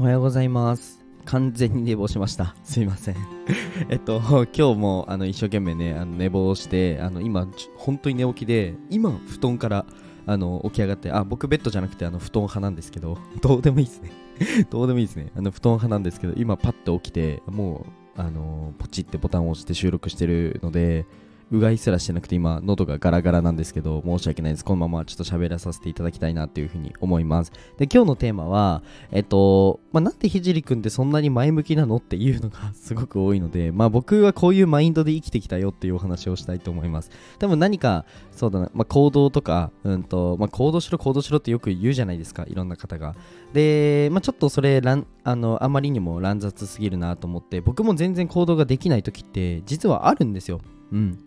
おはようございます。完全に寝坊しました。すいません。えっと、今日もあの一生懸命ね、あの寝坊して、あの今、本当に寝起きで、今、布団からあの起き上がって、あ、僕ベッドじゃなくてあの布団派なんですけど、どうでもいいですね。どうでもいいですね。あの布団派なんですけど、今パッと起きて、もう、あのポチってボタンを押して収録してるので、うがいすらしてなくて今喉がガラガラなんですけど申し訳ないです。このままちょっと喋らさせていただきたいなっていうふうに思います。で今日のテーマはえっと、まあ、なんでひじりくんってそんなに前向きなのっていうのがすごく多いのでまあ僕はこういうマインドで生きてきたよっていうお話をしたいと思います。多分何かそうだな、まあ、行動とかうんと、まあ、行動しろ行動しろってよく言うじゃないですかいろんな方が。で、まあ、ちょっとそれあのあまりにも乱雑すぎるなと思って僕も全然行動ができない時って実はあるんですよ。うん。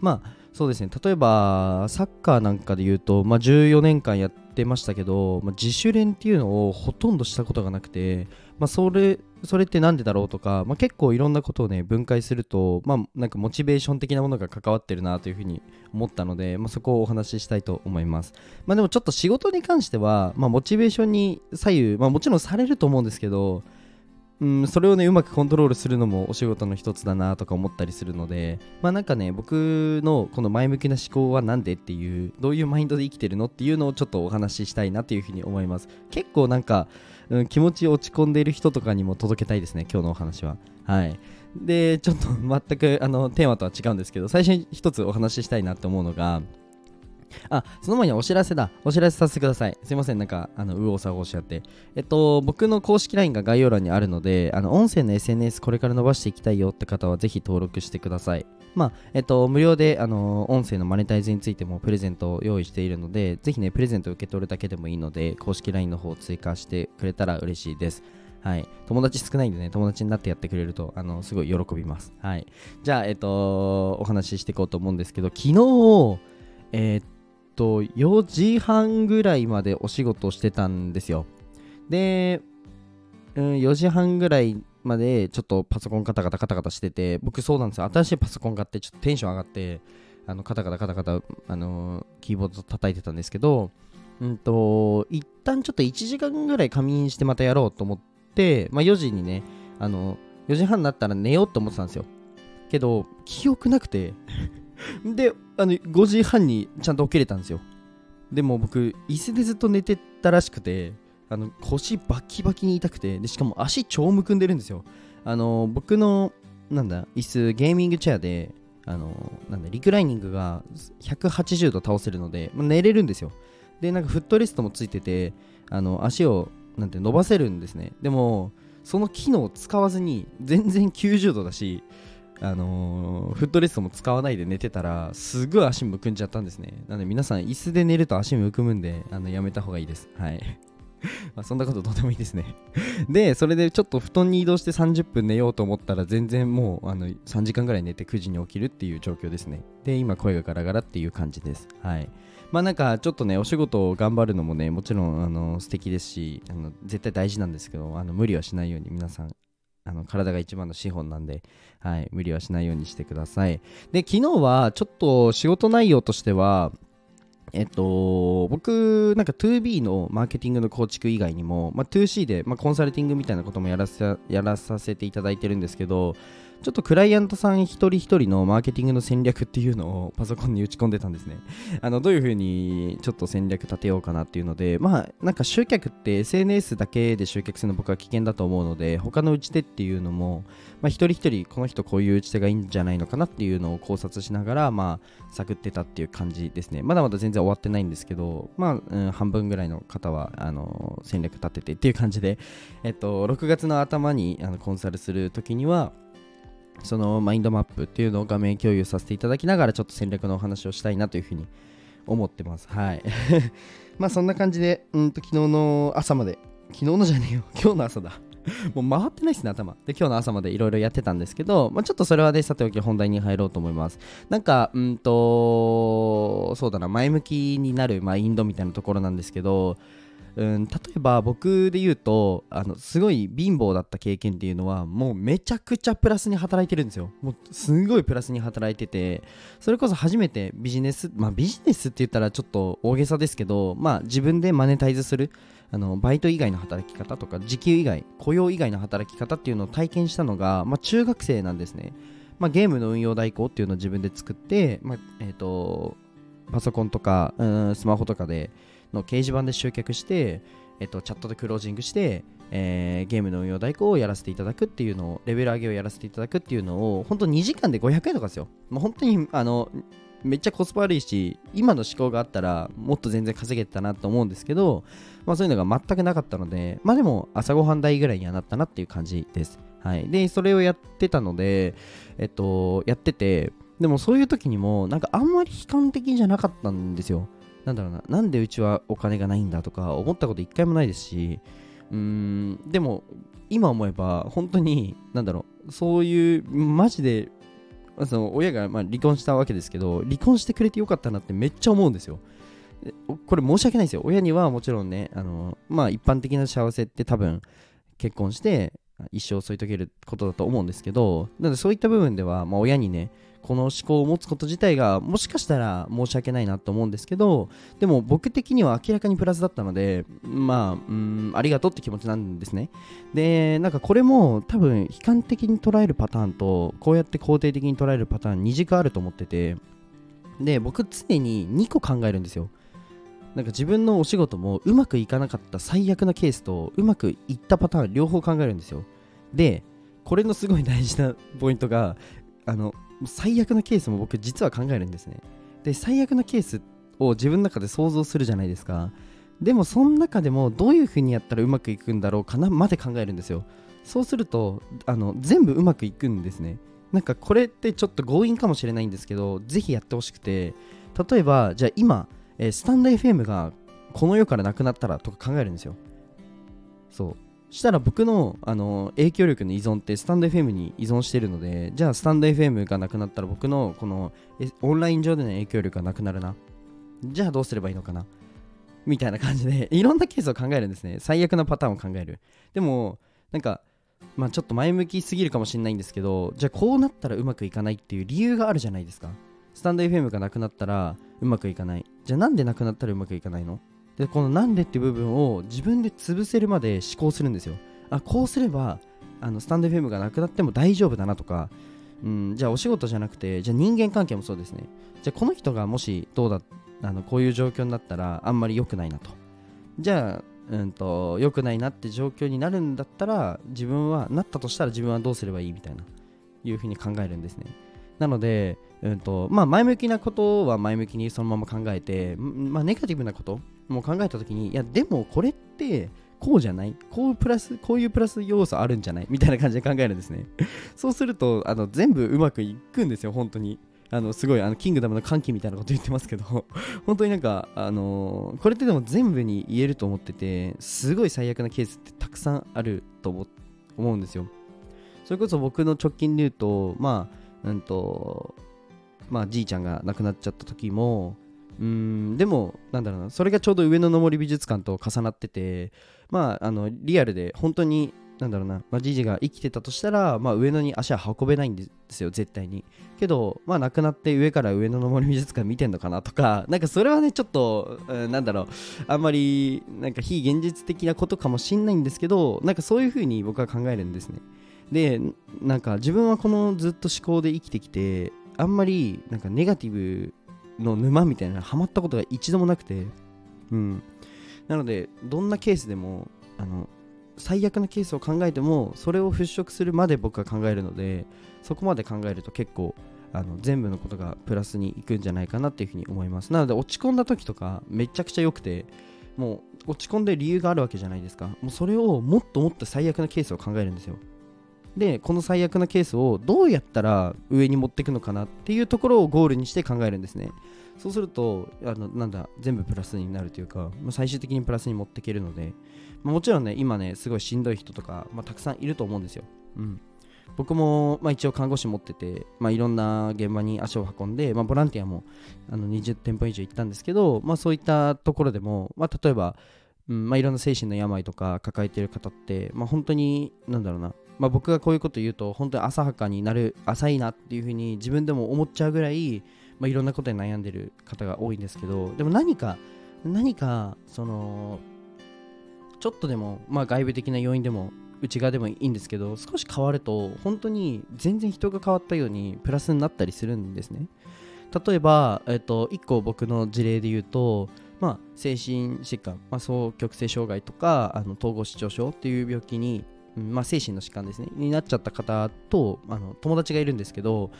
まあそうですね。例えばサッカーなんかで言うと、まあ、14年間やってましたけど、まあ、自主練っていうのをほとんどしたことがなくて、まあ、それそれってなんでだろうとか、まあ、結構いろんなことをね分解すると、まあ、なんかモチベーション的なものが関わってるなというふうに思ったので、まあ、そこをお話ししたいと思います、まあ、でもちょっと仕事に関しては、まあ、モチベーションに左右、まあ、もちろんされると思うんですけどうん、それをねうまくコントロールするのもお仕事の一つだなとか思ったりするのでまあなんかね僕のこの前向きな思考は何でっていうどういうマインドで生きてるのっていうのをちょっとお話ししたいなというふうに思います。結構なんか、うん、気持ち落ち込んでいる人とかにも届けたいですね今日のお話は。はい。でちょっと全くあのテーマとは違うんですけど最初に一つお話ししたいなと思うのがあ、その前にお知らせだ。お知らせさせてください。すいません、なんか、あの、右往左往しちゃって。えっと、僕の公式 LINE が概要欄にあるので、あの、音声の SNS これから伸ばしていきたいよって方は、ぜひ登録してください。まあ、えっと、無料で、あの、音声のマネタイズについてもプレゼントを用意しているので、ぜひね、プレゼント受け取るだけでもいいので、公式 LINE の方を追加してくれたら嬉しいです。はい。友達少ないんでね、友達になってやってくれると、あの、すごい喜びます。はい。じゃあ、えっと、お話ししていこうと思うんですけど、昨日、えーっと4時半ぐらいまでお仕事してたんですよ。で、うん、4時半ぐらいまでちょっとパソコンカタカタカタカタしてて僕そうなんですよ。新しいパソコン買ってちょっとテンション上がってあのカタカタカタカタあのキーボード叩いてたんですけどうんと一旦ちょっと1時間ぐらい仮眠してまたやろうと思って、まあ、4時にねあの4時半になったら寝ようと思ってたんですよ。けど記憶なくて。であの5時半にちゃんと起きれたんですよ。でも僕椅子でずっと寝てたらしくてあの腰バキバキに痛くてでしかも足超むくんでるんですよ。あの僕のなんだ椅子ゲーミングチェアであのなんだリクライニングが180度倒せるので、まあ寝れるんですよ。でなんかフットレストもついててあの足をなんて伸ばせるんですね。でもその機能を使わずに全然90度だしあのーフットレストも使わないで寝てたらすごい足むくんじゃったんですね。なので皆さん椅子で寝ると足むくむんであのやめた方がいいです。はい。まそんなことどうでもいいですね。でそれでちょっと布団に移動して30分寝ようと思ったら全然もうあの3時間ぐらい寝て9時に起きるっていう状況ですね。で今声がガラガラっていう感じです。はい。まあなんかちょっとねお仕事を頑張るのもねもちろんあの素敵ですしあの絶対大事なんですけどあの無理はしないように皆さんあの体が一番の資本なんで、はい、無理はしないようにしてください。で、昨日はちょっと仕事内容としては、えっと、僕、なんか 2B のマーケティングの構築以外にも、まあ、2C で、まあ、コンサルティングみたいなこともやらせやらさせていただいてるんですけど、ちょっとクライアントさん一人一人のマーケティングの戦略っていうのをパソコンに打ち込んでたんですね。あのどういうふうにちょっと戦略立てようかなっていうので、まあなんか集客って SNS だけで集客するの僕は危険だと思うので、他の打ち手っていうのも、まあ、一人一人この人こういう打ち手がいいんじゃないのかなっていうのを考察しながら、まあ探ってたっていう感じですね。まだまだ全然終わってないんですけど、まあ、うん、半分ぐらいの方はあの戦略立ててっていう感じで、えっと、6月の頭にあのコンサルするときには、そのマインドマップっていうのを画面共有させていただきながらちょっと戦略のお話をしたいなというふうに思ってます。はい。まあそんな感じで、うんと昨日の朝まで、昨日のじゃねえよ、今日の朝だ。もう回ってないですね、頭。で、今日の朝までいろいろやってたんですけど、まあ、ちょっとそれはね、さておき本題に入ろうと思います。なんか、うんと、そうだな、前向きになるマインドみたいなところなんですけど、うん、例えば僕で言うとあのすごい貧乏だった経験っていうのはもうめちゃくちゃプラスに働いてるんですよ。もうすごいプラスに働いててそれこそ初めてビジネスまあビジネスって言ったらちょっと大げさですけどまあ自分でマネタイズするあのバイト以外の働き方とか時給以外雇用以外の働き方っていうのを体験したのが、まあ、中学生なんですね、まあ、ゲームの運用代行っていうのを自分で作って、まあえーとパソコンとかうんスマホとかでの掲示板で集客して、えっと、チャットでクロージングして、えーゲームの運用代行をやらせていただくっていうのをレベル上げをやらせていただくっていうのを本当2時間で500円とかですよ。もう本当にあのめっちゃコスパ悪いし今の思考があったらもっと全然稼げてたなと思うんですけど、まあ、そういうのが全くなかったのでまあでも朝ごはん代ぐらいにはなったなっていう感じです。はい。でそれをやってたのでえっとやっててでもそういう時にもなんかあんまり悲観的じゃなかったんですよ。なんだろうな、なんでうちはお金がないんだとか思ったこと一回もないですし、うーん、でも今思えば本当に、なんだろう、そういう、マジで、その親がま離婚したわけですけど、離婚してくれてよかったなってめっちゃ思うんですよ。これ申し訳ないですよ。親にはもちろんね、あの、まあ一般的な幸せって多分結婚して一生添い遂げることだと思うんですけど、なのでそういった部分では、まあ親にね、この思考を持つこと自体がもしかしたら申し訳ないなと思うんですけどでも僕的には明らかにプラスだったのでまあうんありがとうって気持ちなんですね。でなんかこれも多分悲観的に捉えるパターンとこうやって肯定的に捉えるパターン2軸あると思っててで僕常に2個考えるんですよ。なんか自分のお仕事もうまくいかなかった最悪なケースとうまくいったパターン両方考えるんですよ。でこれのすごい大事なポイントがあの最悪なケースも僕実は考えるんですね。で最悪なケースを自分の中で想像するじゃないですか。でもその中でもどういう風にやったらうまくいくんだろうかなまで考えるんですよ。そうするとあの全部うまくいくんですね。なんかこれってちょっと強引かもしれないんですけどぜひやってほしくて。例えばじゃあ今、えースタンド FM がこの世からなくなったらとか考えるんですよ。そう。したら僕のあの影響力の依存ってスタンド FM に依存してるのでじゃあスタンド FM がなくなったら僕のこのオンライン上での影響力がな？くなるなじゃあどうすればいいのかな？みたいな感じで いろんなケースを考えるんですね。最悪なパターンを考える。でもなんかまあちょっと前向きすぎるかもしれないんですけどじゃあこうなったらうまくいかないっていう理由があるじゃないですか。スタンド FM がなくなったらうまくいかない。じゃあなんでなくなったらうまくいかないの？でこのなんでっていう部分を自分で潰せるまで思考するんですよ。あこうすればあのスタンド FM がなくなっても大丈夫だなとか、うん、じゃあお仕事じゃなくてじゃあ人間関係もそうですね。じゃあこの人がもしどうだあのこういう状況になったらあんまり良くないなと。じゃあうんと良くないなって状況になるんだったら自分はなったとしたら自分はどうすればいいみたいないうふうに考えるんですね。なので、うんとまあ、前向きなことは前向きにそのまま考えて、まあ、ネガティブなこともう考えたときにいやでもこれってこうじゃない？こうプラスこういうプラス要素あるんじゃない？みたいな感じで考えるんですね。そうするとあの全部うまくいくんですよ本当に。あのすごいあのキングダムの歓喜みたいなこと言ってますけど。本当になんか、あのーこれってでも全部に言えると思っててすごい最悪なケースってたくさんあると思思うんですよ。それこそ僕の直近で言うとまあうんとまあじいちゃんが亡くなっちゃった時もうんでもなんだろうなそれがちょうど上野の森美術館と重なっててまああのリアルで本当になんだろうな、まあ、ジジが生きてたとしたら、まあ、上野に足は運べないんですよ絶対に。けどまあ亡くなって上から上野の森美術館見てんのかなとか なんかそれはねちょっと、うんなんだろうあんまりなんか非現実的なことかもしんないんですけどなんかそういう風に僕は考えるんですね。でなんか自分はこのずっと思考で生きてきてあんまりなんかネガティブの沼みたいなのハマったことが一度もなくて。うん。なのでどんなケースでもあの最悪なケースを考えてもそれを払拭するまで僕は考えるのでそこまで考えると結構あの全部のことがプラスにいくんじゃないかなっていうふうに思います。なので落ち込んだ時とかめちゃくちゃ良くてもう落ち込んで理由があるわけじゃないですか。もうそれをもっともっと最悪なケースを考えるんですよ。でこの最悪なケースをどうやったら上に持っていくのかなっていうところをゴールにして考えるんですね。そうするとあのなんだ全部プラスになるというか、まあ最終的にプラスに持っていけるので、まもちろんね今ねすごいしんどい人とか、まあ、たくさんいると思うんですよ、うん、僕も、まあ、一応看護師持ってて、まあ、いろんな現場に足を運んで、まあ、ボランティアもあの20店舗以上行ったんですけど、まあ、そういったところでも、まあ、例えばうんまあ、いろんな精神の病とか抱えてる方って、まあ、本当になんだろうな、まあ、僕がこういうこと言うと本当に浅はかになる浅いなっていうふうに自分でも思っちゃうぐらい、まあ、いろんなことに悩んでる方が多いんですけどでも何か何かそのちょっとでも、まあ、外部的な要因でも内側でもいいんですけど少し変わると本当に全然人が変わったようにプラスになったりするんですね。例えば、えっと、1個僕の事例で言うとまあ、精神疾患、まあ、双極性障害とかあの統合失調症っていう病気に、まあ、精神の疾患ですね。になっちゃった方とあの友達がいるんですけど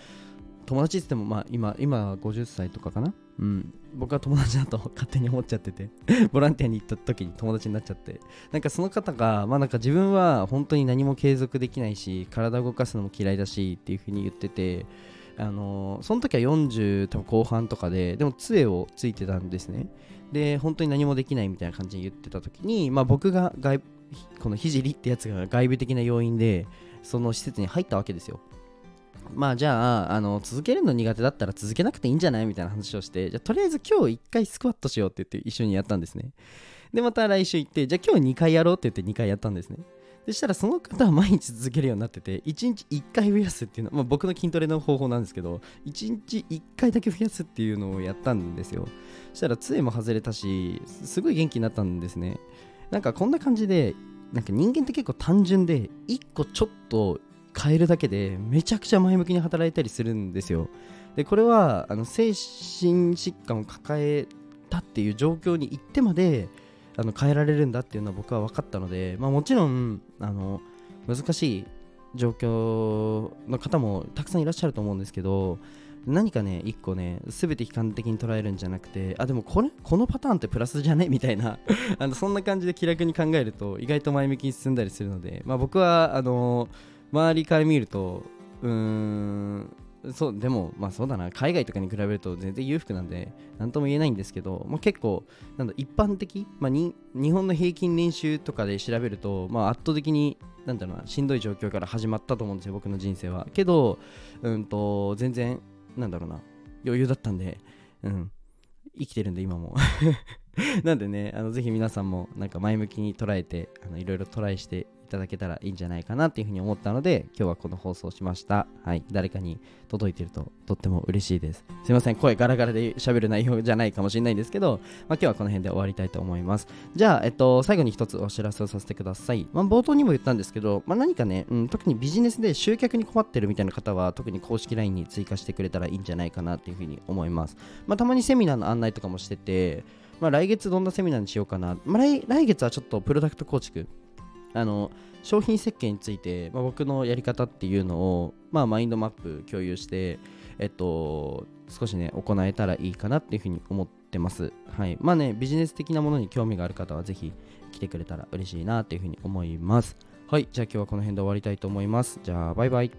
友達って言っても、まあ、今今50歳とかかな、うん、僕は友達だと 勝手に思っちゃってて ボランティアに行った時に友達になっちゃって。なんかその方が、まあ、なんか自分は本当に何も継続できないし体を動かすのも嫌いだしっていうふうに言っててあの、その時は40多分後半とかででも杖をついてたんですね。で本当に何もできないみたいな感じに言ってた時に、まあ、僕が外この聖ってやつが外部的な要因でその施設に入ったわけですよ。まあじゃああの続けるの苦手だったら続けなくていいんじゃないみたいな話をしてじゃとりあえず今日1回スクワットしようって言って一緒にやったんですね。でまた来週行ってじゃあ今日2回やろうって言って2回やったんですね。そしたらその方は毎日続けるようになってて1日1回増やすっていうのは、まあ、僕の筋トレの方法なんですけど1日1回だけ増やすっていうのをやったんですよ。そしたら杖も外れたしすごい元気になったんですね。なんかこんな感じでなんか人間って結構単純で1個ちょっと変えるだけでめちゃくちゃ前向きに働いたりするんですよ。でこれはあの精神疾患を抱えたっていう状況に行ってまであの変えられるんだっていうのは僕は分かったので、まあ、もちろんあの難しい状況の方もたくさんいらっしゃると思うんですけど何かね一個ね全て悲観的に捉えるんじゃなくてあでもこれこのパターンってプラスじゃね？みたいなあのそんな感じで気楽に考えると意外と前向きに進んだりするので、まあ、僕はあの周りから見るとうーんそうでもまあそうだな。海外とかに比べると全然裕福なんで何とも言えないんですけど、まあ、結構なんだ一般的、まあ、に日本の平均年収とかで調べると、まあ、圧倒的になんだろうなしんどい状況から始まったと思うんですよ僕の人生は。けど、うんと全然なんだろうな余裕だったんで、うん、生きてるんで今も。なんでねあのぜひ皆さんもなんか前向きに捉えていろいろトライしていただけたらいいんじゃないかなっていうふうに思ったので今日はこの放送しました。はい。誰かに届いてるととっても嬉しいです。すいません。声ガラガラで喋る内容じゃないかもしれないんですけど、まあ、今日はこの辺で終わりたいと思います。じゃあ、えっと、最後に一つお知らせをさせてください、まあ、冒頭にも言ったんですけど、まあ、何かね、うん、特にビジネスで集客に困ってるみたいな方は特に公式 LINE に追加してくれたらいいんじゃないかなっていうふうに思います、まあ、たまにセミナーの案内とかもしててまあ、来月どんなセミナーにしようかな、まあ来、来月はちょっとプロダクト構築あの商品設計について、まあ、僕のやり方っていうのを、まあ、マインドマップ共有して、えっと、少しね行えたらいいかなっていうふうに思ってます。はい。まあねビジネス的なものに興味がある方はぜひ来てくれたら嬉しいなっていうふうに思います。はい。じゃあ今日はこの辺で終わりたいと思います。じゃあバイバイ。